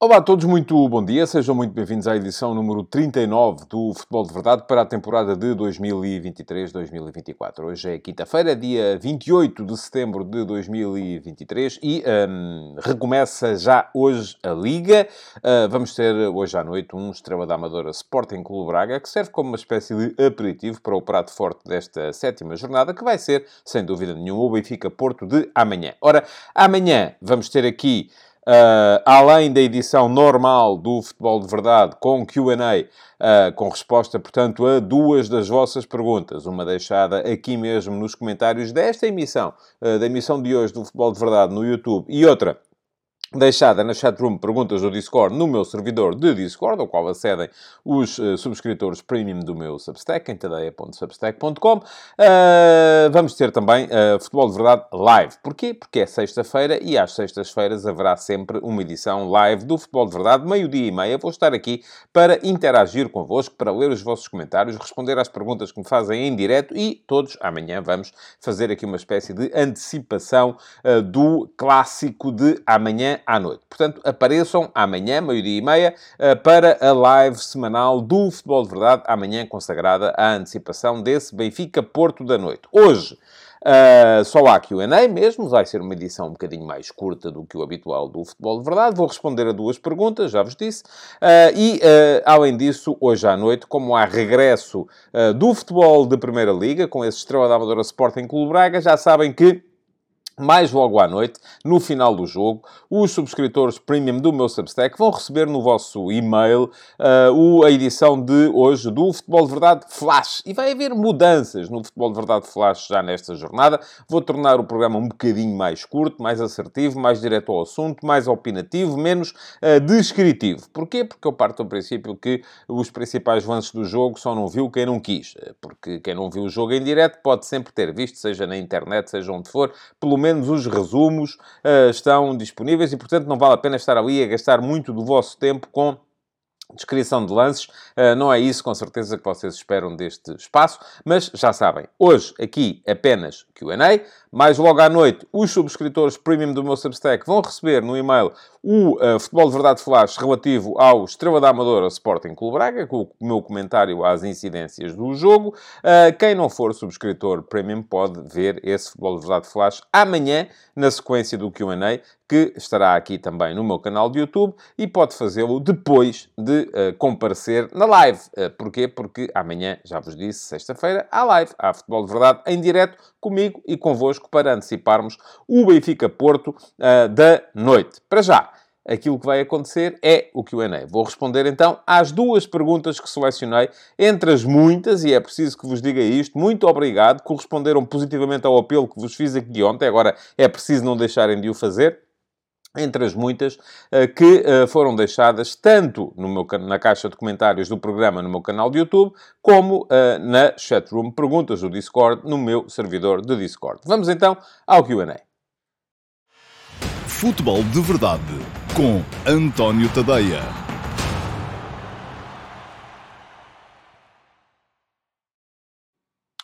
Olá a todos, muito bom dia. Sejam muito bem-vindos à edição número 39 do Futebol de Verdade para a temporada de 2023-2024. Hoje é quinta-feira, dia 28 de setembro de 2023 e um, recomeça já hoje a Liga. Uh, vamos ter hoje à noite um Estrela da Amadora Sporting Clube Braga que serve como uma espécie de aperitivo para o prato forte desta sétima jornada que vai ser, sem dúvida nenhuma, o Benfica Porto de amanhã. Ora, amanhã vamos ter aqui Uh, além da edição normal do Futebol de Verdade, com QA, uh, com resposta, portanto, a duas das vossas perguntas. Uma deixada aqui mesmo nos comentários desta emissão, uh, da emissão de hoje do Futebol de Verdade no YouTube, e outra deixada na chatroom perguntas do Discord no meu servidor de Discord, ao qual acedem os uh, subscritores premium do meu Substack, em tadeia.substack.com. Uh, vamos ter também uh, Futebol de Verdade live. Porquê? Porque é sexta-feira e às sextas-feiras haverá sempre uma edição live do Futebol de Verdade, meio-dia e meia. Vou estar aqui para interagir convosco, para ler os vossos comentários, responder às perguntas que me fazem em direto e todos amanhã vamos fazer aqui uma espécie de antecipação do clássico de amanhã à noite. Portanto, apareçam amanhã, meio-dia e meia, eh, para a live semanal do Futebol de Verdade, amanhã consagrada à antecipação desse Benfica-Porto da noite. Hoje, Uh, só há QA mesmo, vai ser uma edição um bocadinho mais curta do que o habitual do Futebol de Verdade. Vou responder a duas perguntas, já vos disse. Uh, e, uh, além disso, hoje à noite, como há regresso do futebol de Primeira Liga, com esse Estrela da Amadora Sporting Clube Braga, já sabem que mais logo à noite, no final do jogo, os subscritores premium do meu Substack vão receber no vosso e-mail uh, a edição de hoje do Futebol de Verdade Flash. E vai haver mudanças no Futebol de Verdade Flash já nesta jornada. Vou tornar o programa um bocadinho mais curto, mais assertivo, mais direto ao assunto, mais opinativo, menos uh, descritivo. Porquê? Porque eu parto do princípio que os principais lances do jogo só não viu quem não quis. Porque quem não viu o jogo em direto pode sempre ter visto, seja na internet, seja onde for, pelo menos menos os resumos uh, estão disponíveis e, portanto, não vale a pena estar ali a gastar muito do vosso tempo com descrição de lances. Uh, não é isso, com certeza, que vocês esperam deste espaço, mas já sabem, hoje aqui apenas QA. Mais logo à noite, os subscritores premium do meu Substack vão receber no e-mail o uh, Futebol de Verdade Flash relativo ao Estrela da Amadora Sporting Clube Braga, com o meu comentário às incidências do jogo. Uh, quem não for subscritor premium pode ver esse Futebol de Verdade Flash amanhã, na sequência do QA, que estará aqui também no meu canal de YouTube e pode fazê-lo depois de uh, comparecer na live. Uh, porquê? Porque amanhã, já vos disse, sexta-feira, há live, há Futebol de Verdade em direto comigo e convosco para anteciparmos o Benfica-Porto uh, da noite. Para já, aquilo que vai acontecer é o Q&A. Vou responder então às duas perguntas que selecionei, entre as muitas, e é preciso que vos diga isto, muito obrigado, corresponderam positivamente ao apelo que vos fiz aqui ontem, agora é preciso não deixarem de o fazer entre as muitas eh, que eh, foram deixadas tanto meu, na caixa de comentários do programa no meu canal de YouTube, como eh, na chatroom Perguntas do Discord, no meu servidor de Discord. Vamos então ao Q&A. Futebol de Verdade, com António Tadeia.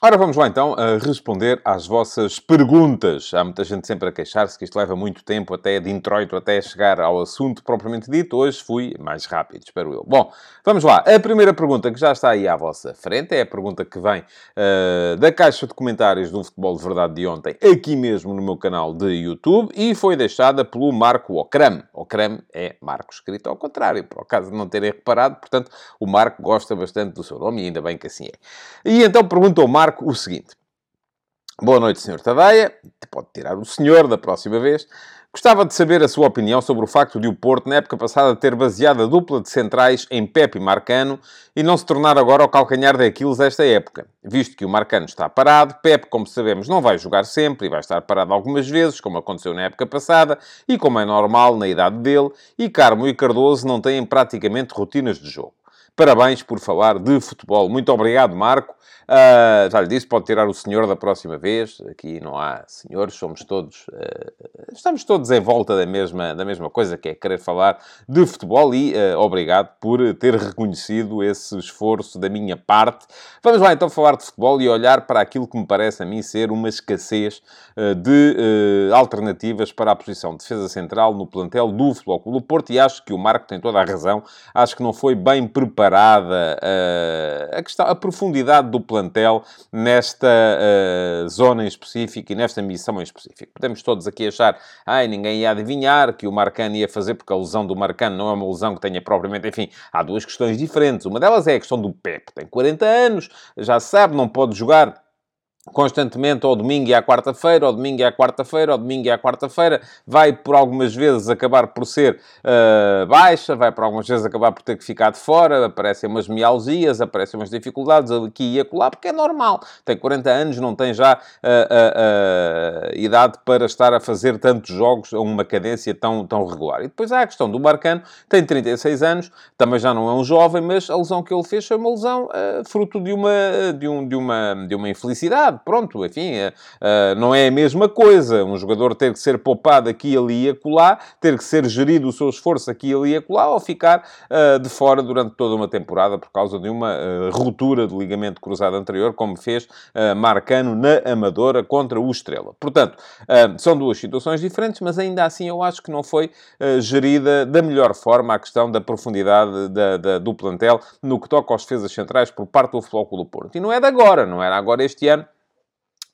Ora, vamos lá então a responder às vossas perguntas. Há muita gente sempre a queixar-se que isto leva muito tempo, até de introito, até chegar ao assunto propriamente dito. Hoje fui mais rápido, espero eu. Bom, vamos lá. A primeira pergunta que já está aí à vossa frente é a pergunta que vem uh, da caixa de comentários do Futebol de Verdade de ontem, aqui mesmo no meu canal de YouTube, e foi deixada pelo Marco Ocram. Ocram é Marco escrito ao contrário, por acaso não terem reparado. Portanto, o Marco gosta bastante do seu nome e ainda bem que assim é. E então perguntou Marco O seguinte. Boa noite, Sr. Tadeia. Pode tirar o senhor da próxima vez. Gostava de saber a sua opinião sobre o facto de o Porto, na época passada, ter baseado a dupla de centrais em Pepe e Marcano e não se tornar agora o calcanhar de Aquiles esta época. Visto que o Marcano está parado, Pepe, como sabemos, não vai jogar sempre e vai estar parado algumas vezes, como aconteceu na época passada e como é normal na idade dele, e Carmo e Cardoso não têm praticamente rotinas de jogo. Parabéns por falar de futebol. Muito obrigado, Marco. Uh, já lhe disse, pode tirar o senhor da próxima vez. Aqui não há senhores, somos todos... Uh, estamos todos em volta da mesma, da mesma coisa, que é querer falar de futebol e uh, obrigado por ter reconhecido esse esforço da minha parte. Vamos lá então falar de futebol e olhar para aquilo que me parece a mim ser uma escassez de alternativas para a posição de defesa central no plantel do Futebol Clube do Porto e acho que o Marco tem toda a razão. Acho que não foi bem preparada a, questão, a profundidade do plantel nesta uh, zona em específico e nesta missão em específico. Podemos todos aqui achar, ai, ninguém ia adivinhar que o Marcano ia fazer, porque a lesão do Marcano não é uma lesão que tenha propriamente, enfim, há duas questões diferentes. Uma delas é a questão do Pep, tem 40 anos, já sabe, não pode jogar constantemente ao domingo e à quarta-feira, ao domingo e à quarta-feira, ao domingo e à quarta-feira, vai por algumas vezes acabar por ser uh, baixa, vai por algumas vezes acabar por ter que ficar de fora, aparecem umas mialgias, aparecem umas dificuldades aqui e acolá, porque é normal. Tem 40 anos, não tem já uh, uh, idade para estar a fazer tantos jogos a uma cadência tão, tão regular. E depois há a questão do Marcano, tem 36 anos, também já não é um jovem, mas a lesão que ele fez foi uma lesão fruto de uma, de, um, de, uma, de uma infelicidade, pronto, enfim, uh, não é a mesma coisa. Um jogador ter que ser poupado aqui, ali e acolá, ter que ser gerido o seu esforço aqui, ali e acolá, ou ficar uh, de fora durante toda uma temporada por causa de uma ruptura do ligamento cruzado anterior, como fez Marcano na Amadora contra o Estrela. Portanto, são duas situações diferentes, mas ainda assim eu acho que não foi gerida da melhor forma a questão da profundidade da, da, do plantel no que toca aos defesas centrais por parte do Futebol Clube Porto. E não é de agora, não era agora este ano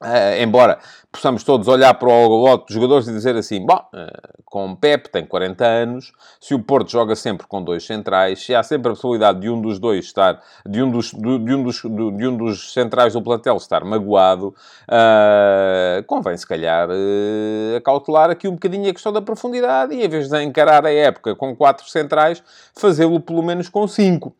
Uh, embora possamos todos olhar para o lote dos jogadores e dizer assim, bom, uh, com o Pep tem 40 anos, se o Porto joga sempre com dois centrais, se há sempre a possibilidade de um dos dois estar, de um dos, de, de um, dos, de, de, um dos centrais do plantel estar magoado, uh, convém se calhar uh, acautelar aqui um bocadinho a questão da profundidade e em vez de encarar a época com quatro centrais, fazê-lo pelo menos com cinco.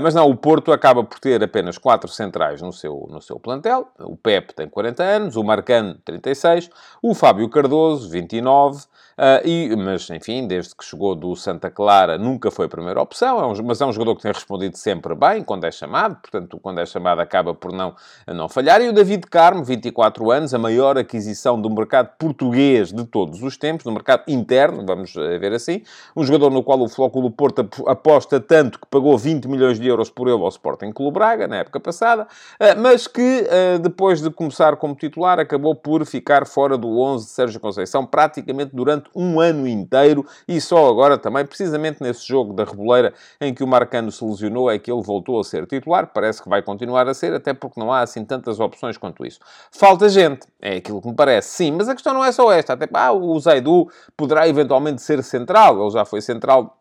mas não, o Porto acaba por ter apenas quatro centrais no seu, no seu plantel, o Pep tem 40 40 anos, o Marcano 36, o Fábio Cardoso 29, Uh, e, mas, enfim, desde que chegou do Santa Clara, nunca foi a primeira opção, é um, mas é um jogador que tem respondido sempre bem quando é chamado, portanto, quando é chamado acaba por não, não falhar. E o David Carmo, 24 anos, a maior aquisição do mercado português de todos os tempos, do mercado interno, vamos ver assim, um jogador no qual o Flóculo Porto aposta tanto que pagou 20 milhões de euros por ele ao Sporting Clube Braga, na época passada, uh, mas que, uh, depois de começar como titular, acabou por ficar fora do 11 de Sérgio Conceição praticamente durante um ano inteiro e só agora também, precisamente nesse jogo da Reboleira em que o Marcano se lesionou, é que ele voltou a ser titular. Parece que vai continuar a ser, até porque não há assim tantas opções quanto isso. Falta gente, é aquilo que me parece, sim, mas a questão não é só esta. Até ah, o Zaidu poderá eventualmente ser central, ele já foi central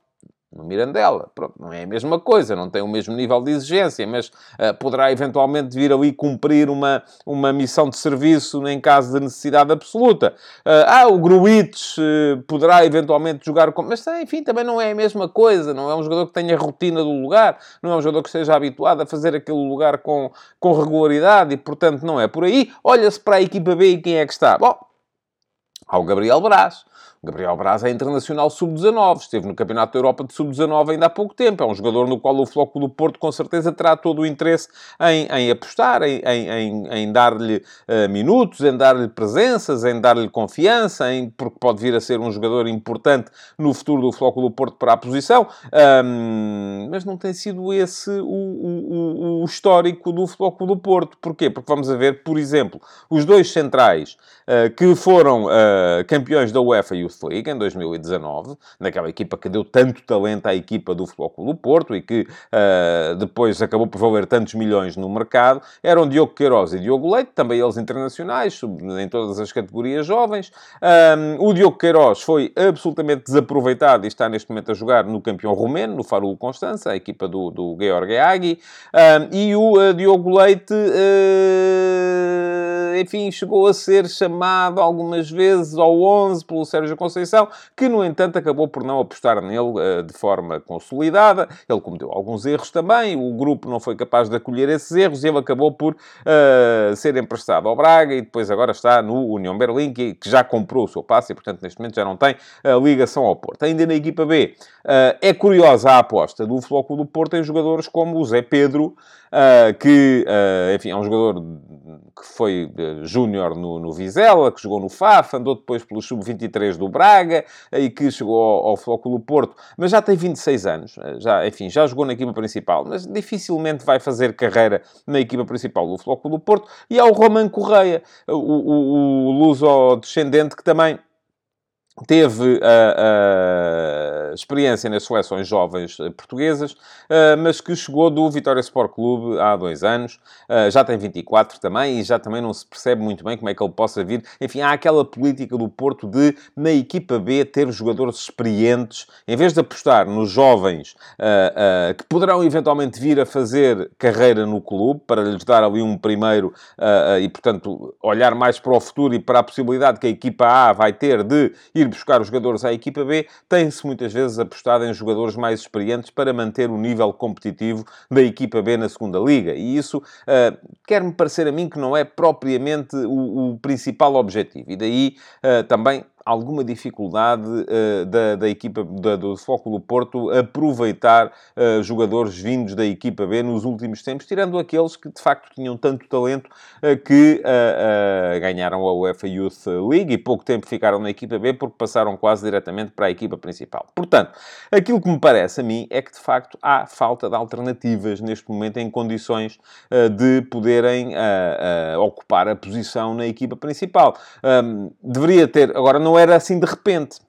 no Mirandela. Pronto, não é a mesma coisa, não tem o mesmo nível de exigência, mas uh, poderá eventualmente vir ali cumprir uma, uma missão de serviço em caso de necessidade absoluta. Uh, ah, o Gruites uh, poderá eventualmente jogar com... Mas, enfim, também não é a mesma coisa, não é um jogador que tenha rotina do lugar, não é um jogador que esteja habituado a fazer aquele lugar com, com regularidade e, portanto, não é por aí. Olha-se para a equipa B e quem é que está? Bom, ao Gabriel Braz. Gabriel Braz é internacional sub-19, esteve no Campeonato da Europa de sub-19 ainda há pouco tempo. É um jogador no qual o Floco do Porto, com certeza, terá todo o interesse em, em apostar, em, em, em dar-lhe uh, minutos, em dar-lhe presenças, em dar-lhe confiança, em, porque pode vir a ser um jogador importante no futuro do Floco do Porto para a posição. Um, mas não tem sido esse o, o, o histórico do Floco do Porto. Porquê? Porque vamos a ver, por exemplo, os dois centrais uh, que foram uh, campeões da UEFA e o Youth League em 2019, naquela equipa que deu tanto talento à equipa do Futebol Clube do Porto e que uh, depois acabou por valer tantos milhões no mercado, eram Diogo Queiroz e Diogo Leite, também eles internacionais, em todas as categorias jovens. Um, o Diogo Queiroz foi absolutamente desaproveitado e está neste momento a jogar no campeão romeno, no Farul Constança, a equipa do, do Georg Agui. Um, e o uh, Diogo Leite, uh, enfim, chegou a ser chamado algumas vezes 13 ou 11 pelo Sérgio Conceição, que, no entanto, acabou por não apostar nele uh, de forma consolidada. Ele cometeu alguns erros também, o grupo não foi capaz de acolher esses erros e ele acabou por uh, ser emprestado ao Braga e depois agora está no União Berlim, que, que já comprou o seu passe e, portanto, neste momento já não tem uh, ligação ao Porto. Ainda na equipa B, é curiosa a aposta do Futebol do Porto em jogadores como o Zé Pedro, uh, que, uh, enfim, é um jogador que foi uh, júnior no, no, Vizela, que jogou no FAF, andou depois pelo Sub-23 do Braga e que chegou ao, ao Flóculo Porto, mas já tem 26 anos, já, enfim, já jogou na equipa principal, mas dificilmente vai fazer carreira na equipa principal do Flóculo Porto, e há o Roman Correia, o, o, o luso-descendente, que também teve experiência nas seleções jovens eh, portuguesas, uh, mas que chegou do Vitória Sport Clube há dois anos, uh, já tem 24 também, e já também não se percebe muito bem como é que ele possa vir. Enfim, há aquela política do Porto de, na equipa B, ter jogadores experientes, em vez de apostar nos jovens que poderão eventualmente vir a fazer carreira no clube, para lhes dar ali um primeiro, e portanto, olhar mais para o futuro e para a possibilidade que a equipa A vai ter de ir buscar os jogadores à equipa B, tem-se muitas vezes apostado em jogadores mais experientes para manter o nível competitivo da equipa B na segunda liga. E isso uh, quer-me parecer a mim que não é propriamente o, o principal objetivo. E daí uh, também alguma dificuldade uh, da, da, equipa da, do Fóculo Porto aproveitar uh, jogadores vindos da equipa B nos últimos tempos, tirando aqueles que de facto tinham tanto talento uh, que ganharam a UEFA Youth League e pouco tempo ficaram na equipa B porque passaram quase diretamente para a equipa principal. Portanto, aquilo que me parece a mim é que de facto há falta de alternativas neste momento em condições de poderem ocupar a posição na equipa principal. Um, deveria ter, agora não era assim de repente.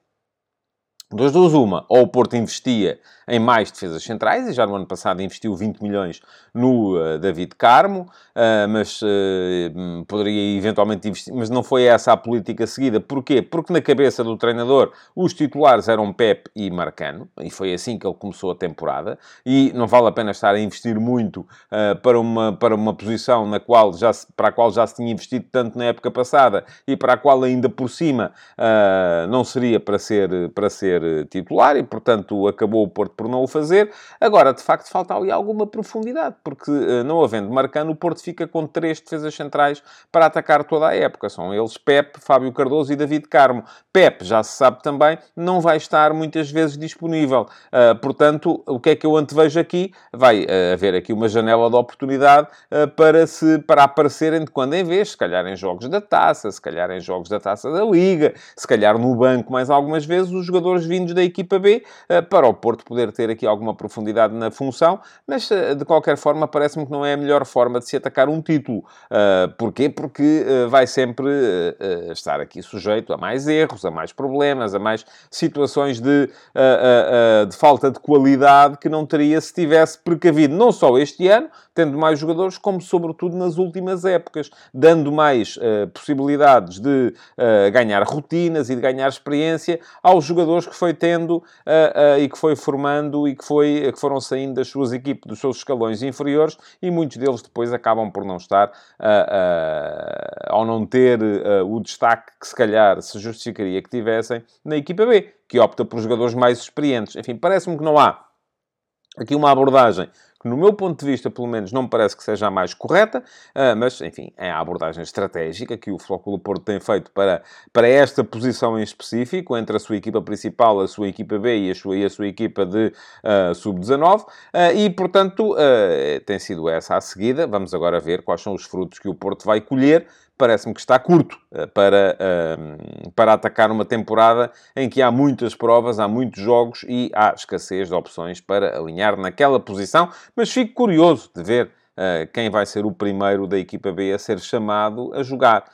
Dos duas, uma. Ou o Porto investia em mais defesas centrais, e já no ano passado investiu 20 milhões no uh, David Carmo, uh, mas uh, poderia eventualmente investir, mas não foi essa a política seguida. Porquê? Porque na cabeça do treinador os titulares eram Pep e Marcano, e foi assim que ele começou a temporada, e não vale a pena estar a investir muito para, uma, para uma posição na qual já se, para a qual já se tinha investido tanto na época passada e para a qual ainda por cima não seria para ser, para ser titular, e portanto acabou o Porto por não o fazer. Agora, de facto, falta ali alguma profundidade, porque eh, não havendo Marcano, o Porto fica com três defesas centrais para atacar toda a época. São eles Pep, Fábio Cardoso e David Carmo. Pep, já se sabe também, não vai estar muitas vezes disponível. Uh, portanto, o que é que eu antevejo aqui? Vai haver aqui uma janela de oportunidade para, se, para aparecerem de quando em vez, se calhar em jogos da taça, se calhar em jogos da taça da Liga, se calhar no banco mais algumas vezes, os jogadores vindos da equipa B, para o Porto poder ter aqui alguma profundidade na função, mas eh, de qualquer forma parece-me que não é a melhor forma de se atacar um título. Uh, porquê? Porque vai sempre estar aqui sujeito a mais erros, a mais problemas, a mais situações de, de falta de qualidade que não teria se tivesse precavido, não só este ano, tendo mais jogadores, como sobretudo nas últimas épocas, dando mais possibilidades de ganhar rotinas e de ganhar experiência aos jogadores que foi tendo e que foi formando e que, foi, que foram saindo das suas equipes, dos seus escalões inferiores, e muitos deles depois acabam por não estar, uh, uh, ao não ter uh, o destaque que se calhar se justificaria que tivessem na equipa B, que opta por jogadores mais experientes. Enfim, parece-me que não há aqui uma abordagem que, no meu ponto de vista, pelo menos, não me parece que seja a mais correta, ah, mas, enfim, é a abordagem estratégica que o Flóculo Porto tem feito para, para esta posição em específico, entre a sua equipa principal, a sua equipa B e a sua, e a sua equipa de uh, sub-19, uh, e, portanto, uh, tem sido essa a seguida. Vamos agora ver quais são os frutos que o Porto vai colher parece-me que está curto eh, para, ehm, para atacar uma temporada em que há muitas provas, há muitos jogos e há escassez de opções para alinhar naquela posição. Mas fico curioso de ver eh, quem vai ser o primeiro da equipa B a ser chamado a jogar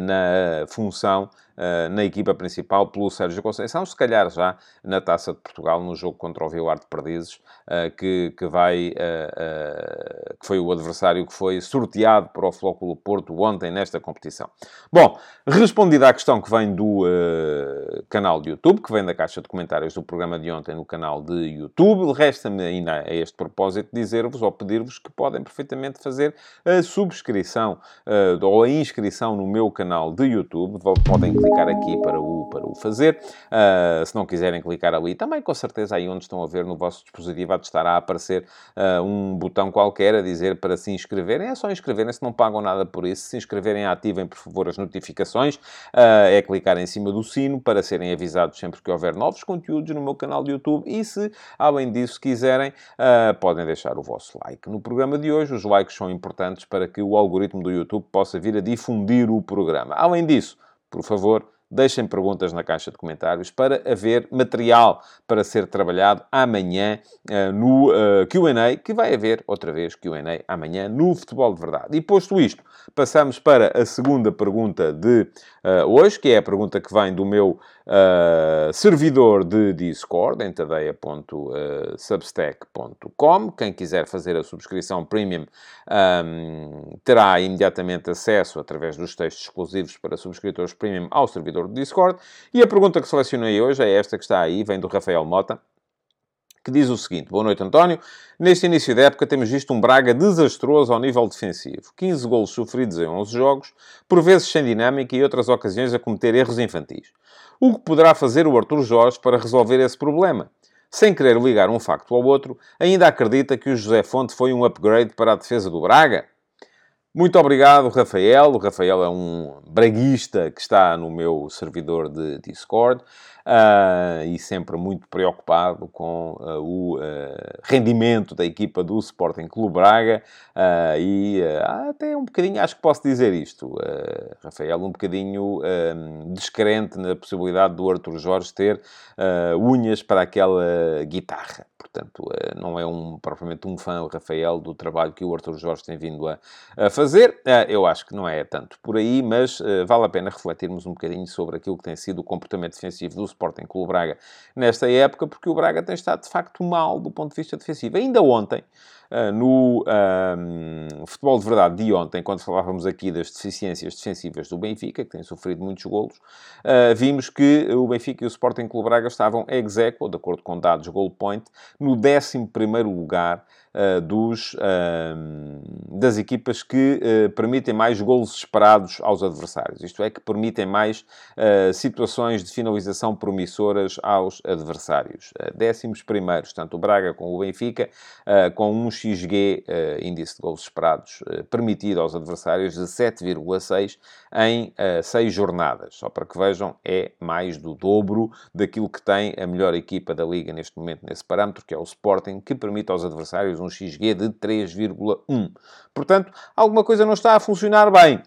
na função uh, na equipa principal pelo Sérgio Conceição, se calhar já na Taça de Portugal, no jogo contra o Vilar de Perdizes, uh, que, que vai, uh, que foi o adversário que foi sorteado para o Flóculo Porto ontem nesta competição. Bom, respondida à questão que vem do canal de YouTube, que vem da caixa de comentários do programa de ontem no canal de YouTube, resta-me ainda a este propósito dizer-vos ou pedir-vos que podem perfeitamente fazer a subscrição ou a inscrição no meu canal de YouTube, podem clicar aqui para o, para o fazer. Uh, se não quiserem clicar ali, também com certeza aí onde estão a ver no vosso dispositivo há de estar a aparecer uh, um botão qualquer a dizer para se inscreverem. É só inscreverem-se, não pagam nada por isso. Se inscreverem, ativem por favor as notificações. Uh, é clicar em cima do sino para serem avisados sempre que houver novos conteúdos no meu canal de YouTube. E se, além disso, quiserem, podem deixar o vosso like. No programa de hoje, os likes são importantes para que o algoritmo do YouTube possa vir a difundir o programa. Além disso, por favor, deixem perguntas na caixa de comentários para haver material para ser trabalhado amanhã uh, no uh, eh, QA, que vai haver outra vez QA amanhã no Futebol de Verdade. E posto isto, passamos para a segunda pergunta de uh, hoje, que é a pergunta que vem do meu servidor de Discord, em tadeia.substack.com. Quem quiser fazer a subscrição premium um, terá imediatamente acesso, através dos textos exclusivos para subscritores premium, ao servidor do Discord. E a pergunta que selecionei hoje é esta que está aí, vem do Rafael Mota, que diz o seguinte: Boa noite, António. Neste início da época temos visto um Braga desastroso ao nível defensivo. 15 golos sofridos em 11 jogos, por vezes sem dinâmica e outras ocasiões a cometer erros infantis. O que poderá fazer o Arthur Jorge para resolver esse problema? Sem querer ligar um facto ao outro, ainda acredita que o José Fonte foi um upgrade para a defesa do Braga? Muito obrigado, Rafael. O Rafael é um braguista que está no meu servidor de Discord uh, e sempre muito preocupado com uh, o uh, rendimento da equipa do Sporting Clube Braga e até um bocadinho, acho que posso dizer isto, Rafael, um bocadinho descrente na possibilidade do Arthur Jorge ter unhas para aquela guitarra. Portanto, não é um, propriamente um fã, o Rafael, do trabalho que o Arthur Jorge tem vindo a, a fazer. eu acho que não é tanto por aí, mas vale a pena refletirmos um bocadinho sobre aquilo que tem sido o comportamento defensivo do Sporting o Braga nesta época, porque o Braga tem estado de facto mal do ponto de vista defensivo. Ainda ontem, no uh, futebol de verdade de ontem, quando falávamos aqui das deficiências defensivas do Benfica, que tem sofrido muitos golos, uh, vimos que o Benfica e o Sporting Clube Braga estavam ex de acordo com dados Goal Point, no 11 lugar dos, uh, das equipas que uh, permitem mais golos esperados aos adversários. Isto é, que permitem mais situações de finalização promissoras aos adversários. Décimos primeiros, tanto o Braga como o Benfica, com um XG, índice de golos esperados, permitido aos adversários de 7,6 em 6 jornadas. Só para que vejam, é mais do dobro daquilo que tem a melhor equipa da Liga neste momento nesse parâmetro, que é o Sporting, que permite aos adversários um XG de 3,1. Portanto, alguma coisa não está a funcionar bem.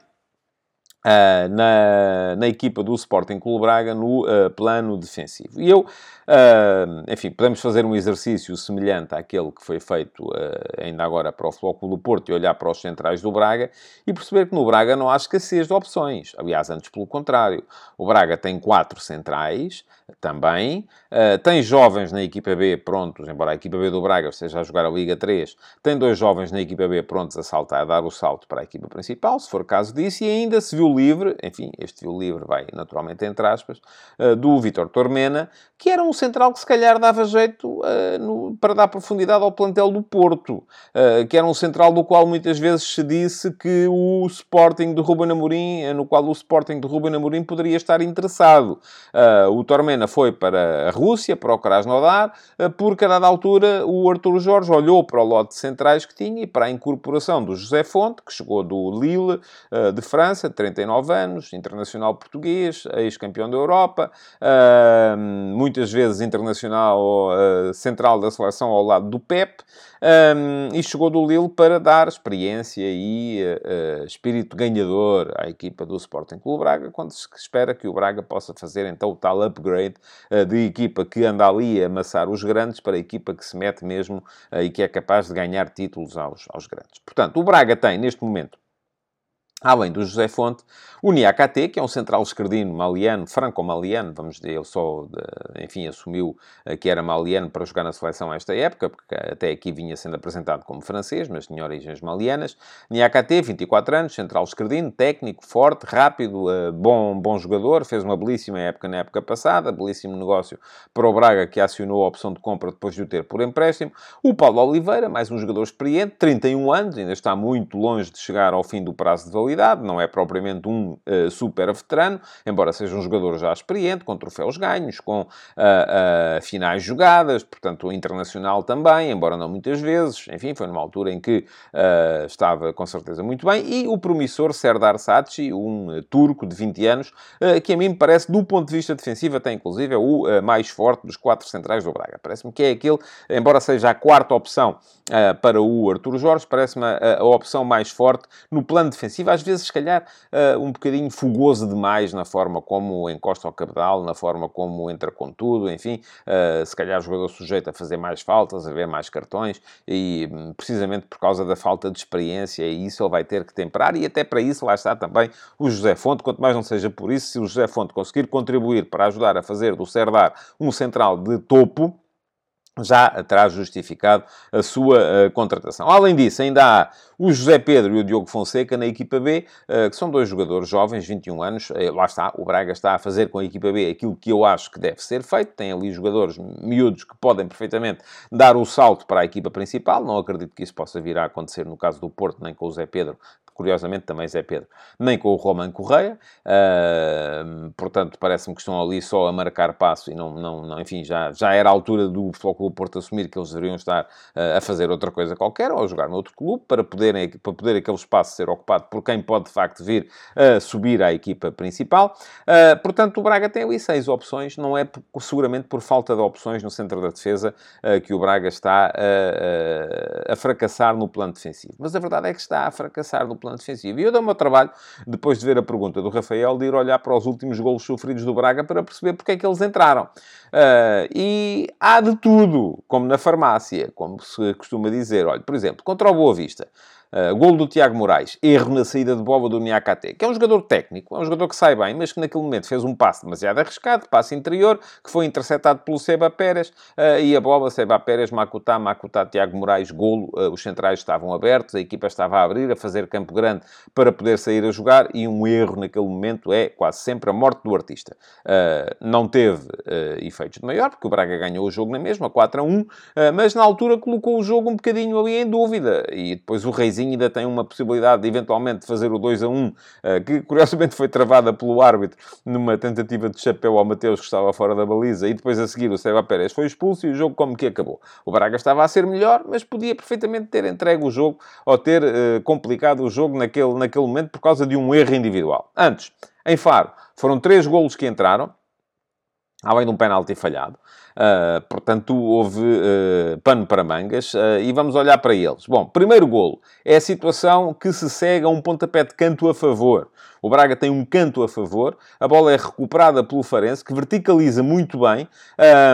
Uh, na, na equipa do Sporting Clube Braga no uh, plano defensivo. E eu, uh, enfim, podemos fazer um exercício semelhante àquele que foi feito ainda agora para o Clube do Porto e olhar para os centrais do Braga e perceber que no Braga não há escassez de opções. Aliás, antes pelo contrário. O Braga tem quatro centrais também, tem jovens na equipa B prontos, embora a equipa B do Braga esteja a jogar a Liga 3, tem dois jovens na equipa B prontos a saltar, a dar o salto para a equipa principal, se for caso disso, e ainda se viu livre, enfim, este viu livre vai naturalmente entre aspas, uh, do Vitor Tormena, que era um central que se calhar dava jeito uh, no, para dar profundidade ao plantel do Porto, uh, que era um central do qual muitas vezes se disse que o Sporting de Ruben Amorim, no qual o Sporting de Ruben Amorim poderia estar interessado. o Tormena foi para a Rússia, para o Krasnodar, porque a dada altura o Artur Jorge olhou para o lote de centrais que tinha e para a incorporação do José Fonte, que chegou do Lille, de França, 30 39 anos, internacional português, ex-campeão da Europa, uh, muitas vezes internacional uh, central da seleção ao lado do Pep, um, e chegou do Lille para dar experiência e uh, espírito ganhador à equipa do Sporting Clube Braga, quando se espera que o Braga possa fazer então o tal upgrade de equipa que anda ali a amassar os grandes para a equipa que se mete mesmo e que é capaz de ganhar títulos aos, aos grandes. Portanto, o Braga tem neste momento Além do José Fonte, o Niakate, que é um central esquerdino maliano, franco-maliano, vamos dizer, ele só, enfim, assumiu eh, que era maliano para jogar na seleção a esta época, porque até aqui vinha sendo apresentado como francês, mas tinha origens malianas. Niakate, 24 anos, central esquerdino, técnico, forte, rápido, eh, bom, bom jogador, fez uma belíssima época na época passada, belíssimo negócio para o Braga, que acionou a opção de compra depois de o ter por empréstimo. O Paulo Oliveira, mais um jogador experiente, 31 anos, ainda está muito longe de chegar ao fim do prazo de validade, qualidade, não é propriamente um uh, super veterano, embora seja um jogador já experiente, com troféus ganhos, com uh, uh, finais jogadas, portanto, internacional também, embora não muitas vezes. Enfim, foi numa altura em que estava com certeza muito bem. E o promissor Serdar Sachi, um turco de 20 anos, que a mim me parece, do ponto de vista defensivo, até inclusive é o mais forte dos quatro centrais do Braga. Parece-me que é aquele, embora seja a quarta opção para o Artur Jorge, parece-me a, a, opção mais forte no plano defensivo, às vezes, se calhar, uh, um bocadinho fogoso demais na forma como encosta ao cabedal, na forma como entra com tudo, enfim, uh, se calhar o jogador sujeito a fazer mais faltas, a ver mais cartões, e um, precisamente por causa da falta de experiência, e isso ele vai ter que temperar, e até para isso lá está também o José Fonte, quanto mais não seja por isso, se o José Fonte conseguir contribuir para ajudar a fazer do Serdar um central de topo, já terá justificado a sua uh, contratação. Além disso, ainda há o José Pedro e o Diogo Fonseca na equipa B, uh, que são dois jogadores jovens, 21 anos. Uh, lá está, o Braga está a fazer com a equipa B aquilo que eu acho que deve ser feito. Tem ali jogadores miúdos que podem perfeitamente dar o salto para a equipa principal. Não acredito que isso possa vir a acontecer no caso do Porto, nem com o José Pedro, curiosamente também Zé Pedro, nem com o Roman Correia, uh, portanto parece-me que estão ali só a marcar passo e não, não, não, enfim, já, já era a altura do Futebol Porto assumir que eles deveriam estar uh, a fazer outra coisa qualquer ou a jogar noutro clube para, poderem, para poder aquele espaço ser ocupado por quem pode de facto vir a subir à equipa principal. Uh, portanto, o Braga tem ali seis opções, não é por, seguramente por falta de opções no centro da defesa que o Braga está a, a fracassar no plano defensivo. Mas a verdade é que está a fracassar no plano plano defensivo. E eu dou-me ao trabalho, depois de ver a pergunta do Rafael, de ir olhar para os últimos golos sofridos do Braga para perceber porque é que eles entraram. Uh, e há de tudo, como na farmácia, como se costuma dizer. Olha, por exemplo, contra o Boa Vista. Uh, gol do Tiago Moraes, erro na saída de bola do Niakate, que é um jogador técnico, é um jogador que sai bem, mas que naquele momento fez um passe demasiado arriscado, passe interior, que foi interceptado pelo Seba Pérez, uh, e a bola, Seba Pérez, Makutá, Makutá, Tiago Moraes, golo, uh, os centrais estavam abertos, a equipa estava a abrir, a fazer campo grande para poder sair a jogar, e um erro naquele momento é quase sempre a morte do artista. não teve efeitos de maior, porque o Braga ganhou o jogo na mesma, 4 a 1, mas na altura colocou o jogo um bocadinho ali em dúvida, e depois o Reis ainda tem uma possibilidade de eventualmente fazer o 2 a 1, eh, que curiosamente foi travada pelo árbitro numa tentativa de chapéu ao Mateus que estava fora da baliza e depois a seguir o Seba Pérez foi expulso e o jogo como que acabou. O Braga estava a ser melhor, mas podia perfeitamente ter entregue o jogo ou ter uh, complicado o jogo naquele, naquele momento por causa de um erro individual. Antes, em Faro, foram três golos que entraram, além de um penalti falhado. Uh, portanto, houve uh, pano para mangas uh, e vamos olhar para eles. Bom, primeiro golo é a situação que se segue a um pontapé de canto a favor. O Braga tem um canto a favor, a bola é recuperada pelo Farense, que verticaliza muito bem,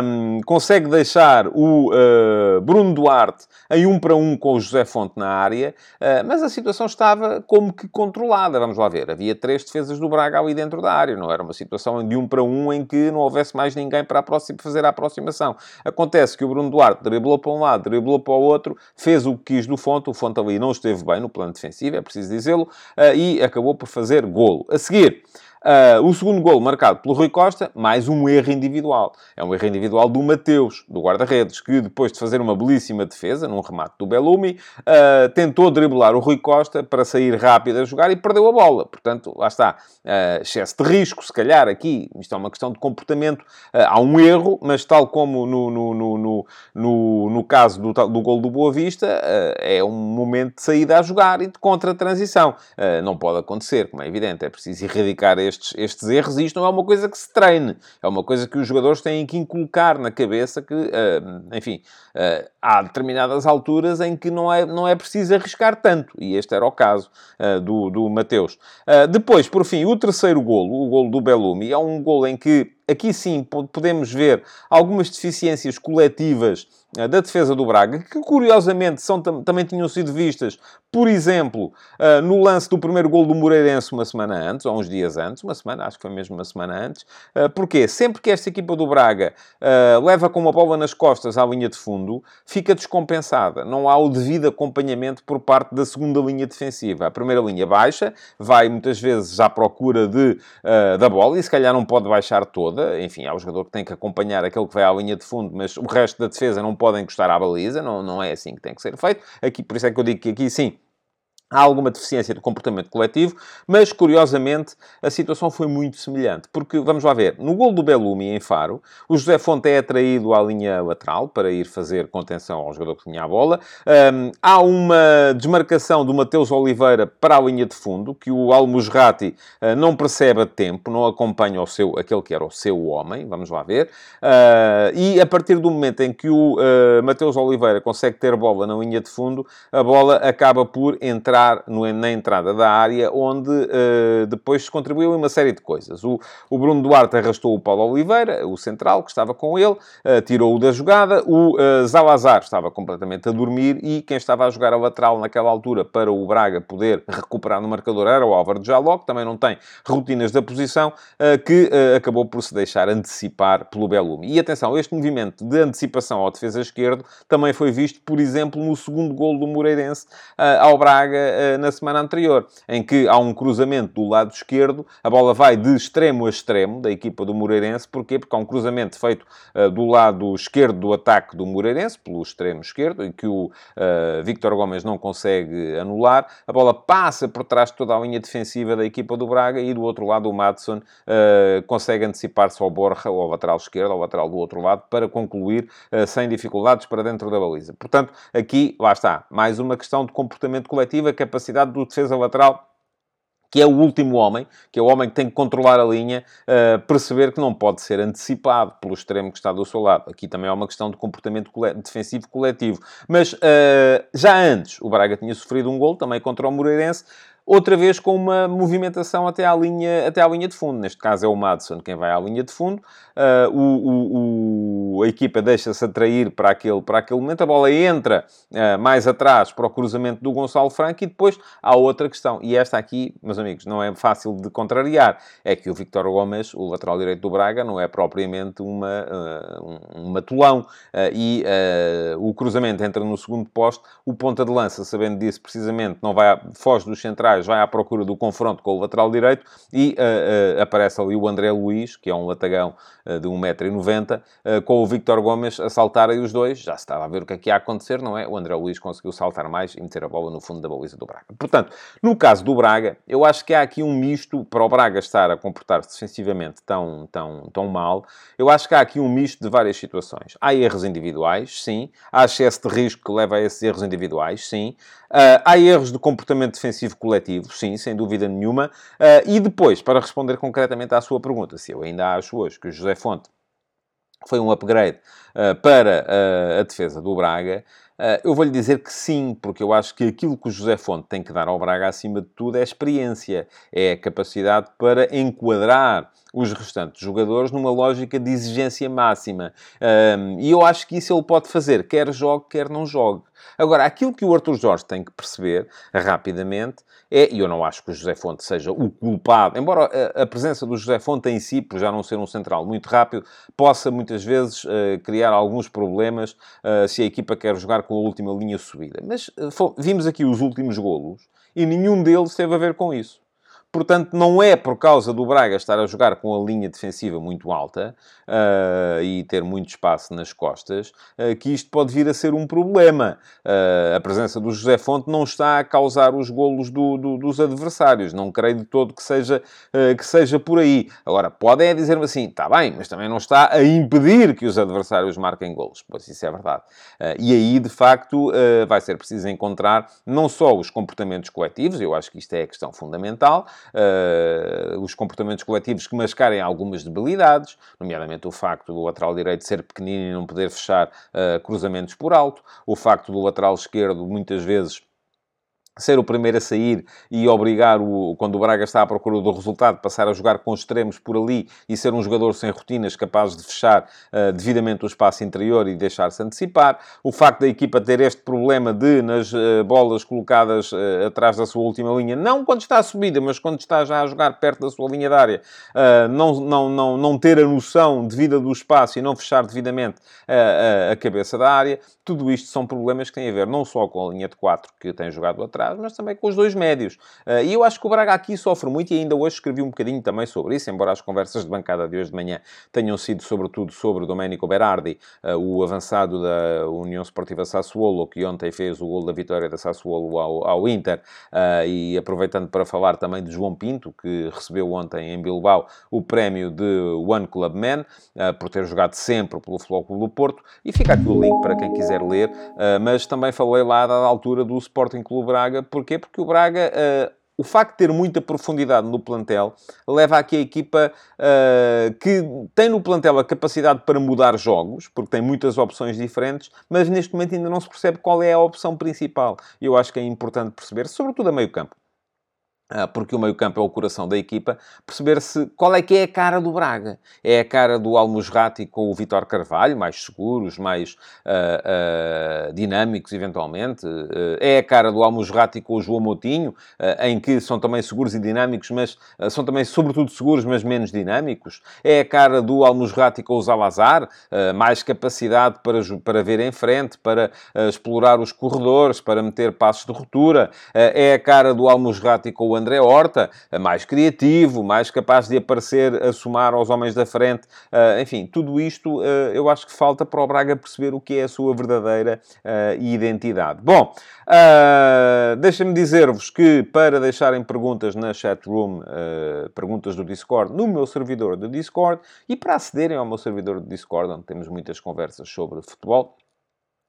um, consegue deixar o uh, Bruno Duarte em um para um com o José Fonte na área, uh, mas a situação estava como que controlada. Vamos lá ver, havia três defesas do Braga ali dentro da área, não era uma situação de um para um em que não houvesse mais ninguém para fazer a aproximação. Acontece que o Bruno Duarte driblou para um lado, driblou para o outro, fez o que quis do Fonte, o Fonte ali não esteve bem no plano defensivo, é preciso dizê-lo, uh, e acabou por fazer golo. A seguir, Uh, o segundo gol marcado pelo Rui Costa, mais um erro individual. É um erro individual do Mateus, do guarda-redes, que depois de fazer uma belíssima defesa, num remate do Bellumi, uh, tentou driblar o Rui Costa para sair rápido a jogar e perdeu a bola. Portanto, lá está. Uh, excesso de risco, se calhar aqui, isto é uma questão de comportamento. há um erro, mas tal como no, no, no, no, no caso do, do gol do Boa Vista, é um momento de saída a jogar e de contra-transição. não pode acontecer, como é evidente. É preciso erradicar este estes, estes erros, e isto não é uma coisa que se treine, é uma coisa que os jogadores têm que inculcar na cabeça que, uh, enfim, uh, há determinadas alturas em que não é, não é preciso arriscar tanto, e este era o caso uh, do, do Mateus. depois, por fim, o terceiro golo, o golo do Bellumi, é um golo em que, aqui sim, podemos ver algumas deficiências coletivas da defesa do Braga, que curiosamente são, também tinham sido vistas, por exemplo, uh, no lance do primeiro gol do Moreirense uma semana antes, ou uns dias antes, uma semana, acho que foi mesmo uma semana antes. Uh, porque sempre que esta equipa do Braga leva com uma bola nas costas à linha de fundo, fica descompensada. Não há o devido acompanhamento por parte da segunda linha defensiva. A primeira linha baixa, vai muitas vezes à procura de, da bola, e se calhar não pode baixar toda. Enfim, há o jogador que tem que acompanhar aquele que vai à linha de fundo, mas o resto da defesa não pode encostar à baliza, não, não é assim que tem que ser feito. Aqui, por isso é que eu digo que aqui sim Há alguma deficiência de comportamento coletivo, mas curiosamente a situação foi muito semelhante. Porque, vamos lá ver, no gol do Bellumi em Faro, o José Fonte é atraído à linha lateral para ir fazer contenção ao jogador que tinha a bola. Um, há uma desmarcação do Mateus Oliveira para a linha de fundo, que o Almusrati uh, não percebe a tempo, não acompanha o seu, aquele que era o seu homem, vamos lá ver. Uh, e a partir do momento em que o uh, Mateus Oliveira consegue ter bola na linha de fundo, a bola acaba por entrar no, na entrada da área, onde uh, depois se contribuiu em uma série de coisas. O, o, Bruno Duarte arrastou o Paulo Oliveira, o central, que estava com ele, uh, tirou-o da jogada. O uh, Zalazar estava completamente a dormir e quem estava a jogar a lateral naquela altura para o Braga poder recuperar no marcador era o Álvaro Jaló, que também não tem rotinas da posição, que acabou por se deixar antecipar pelo Belume. E atenção, este movimento de antecipação ao defesa esquerdo também foi visto, por exemplo, no segundo gol do Moreirense ao Braga na semana anterior, em que há um cruzamento do lado esquerdo, a bola vai de extremo a extremo da equipa do Moreirense. Porquê? Porque há um cruzamento feito uh, do lado esquerdo do ataque do Moreirense, pelo extremo esquerdo, e que o uh, Victor Gomes não consegue anular. A bola passa por trás de toda a linha defensiva da equipa do Braga e do outro lado o Madison consegue antecipar-se ao Borja, ou ao lateral esquerdo, ao lateral do outro lado, para concluir sem dificuldades para dentro da baliza. Portanto, aqui, lá está, mais uma questão de comportamento coletivo capacidade do defesa lateral que é o último homem, que é o homem que tem que controlar a linha, uh, perceber que não pode ser antecipado pelo extremo que está do seu lado. Aqui também é uma questão de comportamento defensivo coletivo. Mas uh, já antes, o Braga tinha sofrido um gol também contra o Moreirense, outra vez com uma movimentação até à linha, até à linha de fundo. Neste caso é o Madison quem vai à linha de fundo. Uh, o, o, a equipa deixa-se atrair para aquele, para aquele momento. A bola entra uh, mais atrás para o cruzamento do Gonçalo Franco e depois há outra questão. E esta aqui, meus amigos, não é fácil de contrariar. É que o Victor Gomes, o lateral direito do Braga, não é propriamente uma, uh, um matulão. e o cruzamento entra no segundo posto. O ponta de lança, sabendo disso precisamente, não vai, foge dos centrais vai à procura do confronto com o lateral direito e uh, uh, aparece ali o André Luiz, que é um latagão uh, de 1,90m, com o Victor Gomes a saltarem os dois. Já se estava a ver o que é que ia acontecer, não é? O André Luiz conseguiu saltar mais e meter a bola no fundo da baliza do Braga. Portanto, no caso do Braga, eu acho que há aqui um misto, para o Braga estar a comportar-se defensivamente tão, tão, tão mal, eu acho que há aqui um misto de várias situações. Há erros individuais, sim. Há excesso de risco que leva a esses erros individuais, sim. Uh, há erros de comportamento defensivo coletivo, sim, sem dúvida nenhuma. Uh, e depois, para responder concretamente à sua pergunta, se eu ainda acho hoje que o José Fonte foi um upgrade uh, para a defesa do Braga, eu vou-lhe dizer que sim, porque eu acho que aquilo que o José Fonte tem que dar ao Braga, acima de tudo, é experiência, é a capacidade para enquadrar os restantes jogadores numa lógica de exigência máxima. Um, e eu acho que isso ele pode fazer, quer jogue, quer não jogue. Agora, aquilo que o Arthur Jorge tem que perceber rapidamente é, e eu não acho que o José Fonte seja o culpado, embora a, a presença do José Fonte em si, por já não ser um central muito rápido, possa muitas vezes uh, criar alguns problemas uh, se a equipa quer jogar com a última linha subida. Mas uh, vimos aqui os últimos golos e nenhum deles teve a ver com isso. Portanto, não é por causa do Braga estar a jogar com a linha defensiva muito alta uh, e ter muito espaço nas costas uh, que isto pode vir a ser um problema. Uh, a presença do José Fonte não está a causar os golos do, do, dos adversários. Não creio de todo que seja, que seja por aí. Agora, podem é dizer-me assim, está bem, mas também não está a impedir que os adversários marquem golos. Pois isso é verdade. e aí, de facto, vai ser preciso encontrar não só os comportamentos coletivos, eu acho que isto é a questão fundamental, uh, os comportamentos coletivos que mascarem algumas debilidades, nomeadamente o facto do lateral direito ser pequenino e não poder fechar uh, cruzamentos por alto, o facto do lateral esquerdo muitas vezes ser o primeiro a sair e obrigar, o, quando o Braga está à procura do resultado, passar a jogar com extremos por ali e ser um jogador sem rotinas, capaz de fechar uh, devidamente o espaço interior e deixar-se antecipar. O facto da equipa ter este problema de, nas uh, bolas colocadas uh, atrás da sua última linha, não quando está a subida, mas quando está já a jogar perto da sua linha de área, não, não, não, não ter a noção devida do espaço e não fechar devidamente a cabeça da área, tudo isto são problemas que têm a ver não só com a linha de 4 que tem jogado atrás, atrás, mas também com os dois médios. E eu acho que o Braga aqui sofre muito e ainda hoje escrevi um bocadinho também sobre isso, embora as conversas de bancada de hoje de manhã tenham sido sobretudo sobre Domenico Berardi, o avançado da União Esportiva Sassuolo, que ontem fez o gol da vitória da Sassuolo ao, ao Inter, e aproveitando para falar também de João Pinto, que recebeu ontem em Bilbao o prémio de One Club Man, por ter jogado sempre pelo Futebol do Porto, e fica aqui o link para quem quiser ler, mas também falei lá da altura do Sporting Clube Braga, porquê? Porque o Braga o facto de ter muita profundidade no plantel leva a que a equipa uh, que tem no plantel a capacidade para mudar jogos, porque tem muitas opções diferentes, mas neste momento ainda não se percebe qual é a opção principal. Eu acho que é importante perceber, sobretudo a meio campo. Ah, porque o meio-campo é o coração da equipa, perceber-se qual é que é a cara do Braga. É a cara do Almusrati com o Vitor Carvalho, mais seguros, mais uh, uh, dinâmicos, eventualmente. Uh, é a cara do Almusrati com o João Moutinho, em que são também seguros e dinâmicos, mas são também, sobretudo, seguros, mas menos dinâmicos. É a cara do Almusrati com o Zalazar, mais capacidade para, para ver em frente, para explorar os corredores, para meter passos de ruptura. é a cara do Almusrati com o André Horta, mais criativo, mais capaz de aparecer a somar aos homens da frente. Uh, enfim, tudo isto uh, eu acho que falta para o Braga perceber o que é a sua verdadeira uh, identidade. Bom, deixa-me dizer-vos que para deixarem perguntas na chat room, perguntas do Discord, no meu servidor do Discord, e para acederem ao meu servidor do Discord, onde temos muitas conversas sobre futebol,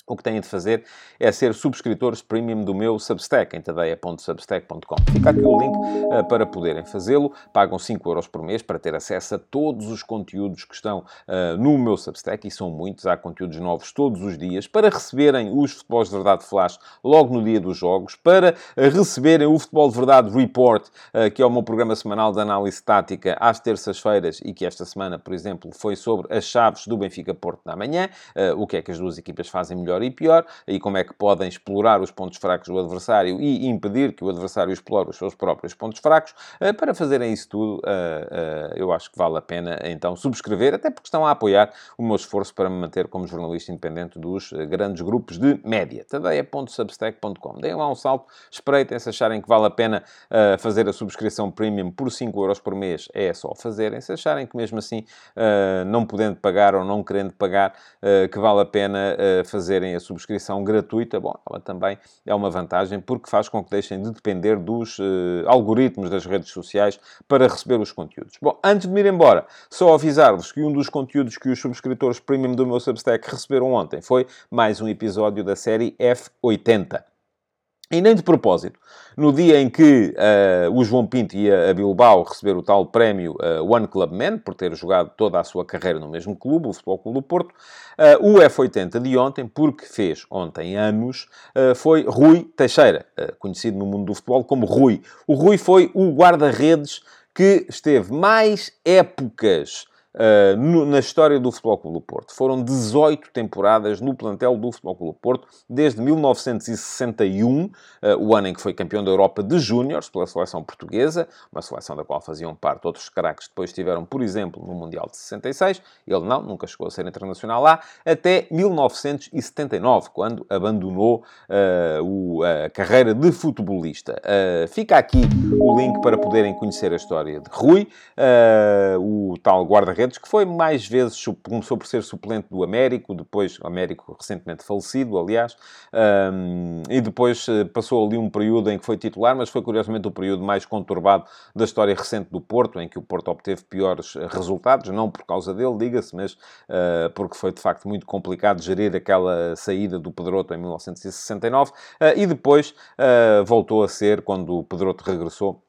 o que têm de fazer é ser subscritores premium do meu Substack, em tadeia.substack.com. Fica aqui o link uh, para poderem fazê-lo. Pagam 5 euros por mês para ter acesso a todos os conteúdos que estão uh, no meu Substack, e são muitos. Há conteúdos novos todos os dias, para receberem os Futebols de Verdade Flash logo no dia dos jogos, para uh, receberem o Futebol de Verdade Report, que é o meu programa semanal de análise tática às terças-feiras, e que esta semana, por exemplo, foi sobre as chaves do Benfica Porto da manhã, o que é que as duas equipas fazem melhor melhor e pior, e como é que podem explorar os pontos fracos do adversário e impedir que o adversário explore os seus próprios pontos fracos. Eh, para fazerem isso tudo, eh, eh, eu acho que vale a pena então subscrever, até porque estão a apoiar o meu esforço para me manter como jornalista independente dos grandes grupos de média. tadeia.substack.com. Deem lá um salto, espreitem se acharem que vale a pena fazer a subscrição premium por 5 euros por mês, é só fazerem. Se acharem que mesmo assim, não podendo pagar ou não querendo pagar, que vale a pena fazerem a subscrição gratuita, bom, ela também é uma vantagem porque faz com que deixem de depender dos uh, algoritmos das redes sociais para receber os conteúdos. Bom, antes de me ir embora, só avisar-vos que um dos conteúdos que os subscritores premium do meu Substack receberam ontem foi mais um episódio da série F80. E nem de propósito. No dia em que uh, o João Pinto ia a Bilbao receber o tal prémio uh, One Club Man, por ter jogado toda a sua carreira no mesmo clube, o Futebol Clube do Porto, uh, o F80 de ontem, porque fez ontem anos, foi Rui Teixeira, conhecido no mundo do futebol como Rui. O Rui foi o guarda-redes que esteve mais épocas no, na história do Futebol Clube do Porto. Foram 18 temporadas no plantel do Futebol Clube do Porto, desde 1961, uh, eh, o ano em que foi campeão da Europa de Júniores pela seleção portuguesa, uma seleção da qual faziam parte outros craques depois estiveram, por exemplo, no Mundial de 66. Ele não, nunca chegou a ser internacional lá, até 1979, quando abandonou uh, o, a carreira de futebolista. fica aqui o link para poderem conhecer a história de Rui, o tal guarda-redes que foi mais vezes, começou por ser suplente do Américo, depois, o Américo recentemente falecido, aliás, um, e depois eh, passou ali um período em que foi titular, mas foi curiosamente o período mais conturbado da história recente do Porto, em que o Porto obteve piores eh, resultados, não por causa dele, diga-se, mas uh, porque foi de facto muito complicado gerir aquela saída do Pedroto em 1969, uh, e depois uh, voltou a ser, quando o Pedroto regressou,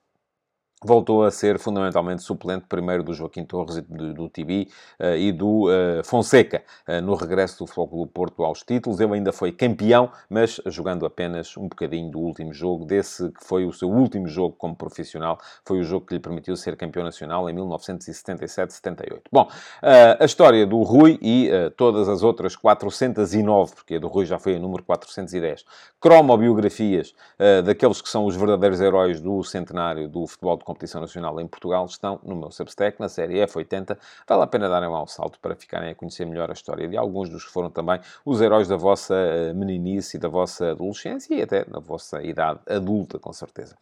voltou a ser fundamentalmente suplente, primeiro do Joaquim Torres, do, do Tibi uh, e do uh, Fonseca, uh, no regresso do Clube Porto aos títulos. Ele ainda foi campeão, mas jogando apenas um bocadinho do último jogo, desse que foi o seu último jogo como profissional, foi o jogo que lhe permitiu ser campeão nacional em 1977-78. Bom, a história do Rui e todas as outras 409, porque a do Rui já foi a número 410, cromobiografias daqueles que são os verdadeiros heróis do centenário do futebol de competição nacional em Portugal estão no meu Substack, na série F80. Vale a pena darem lá um salto para ficarem a conhecer melhor a história de alguns dos que foram também os heróis da vossa eh, meninice da vossa adolescência e até na vossa idade adulta, com certeza.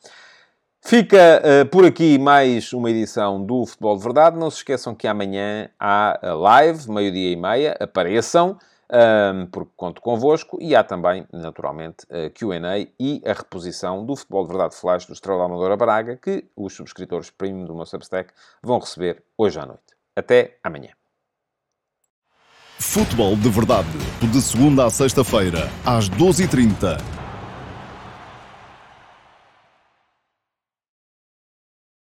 Fica uh, por aqui mais uma edição do Futebol de Verdade. Não se esqueçam que amanhã há live, meio-dia e meia. Apareçam um, porque conto convosco, e há também, naturalmente, a Q&A e a reposição do Futebol de Verdade Flash do Estrela Amadora Braga, que os subscritores premium do meu Substack vão receber hoje à noite. Até amanhã. Futebol de Verdade, de segunda a sexta-feira, às 12h30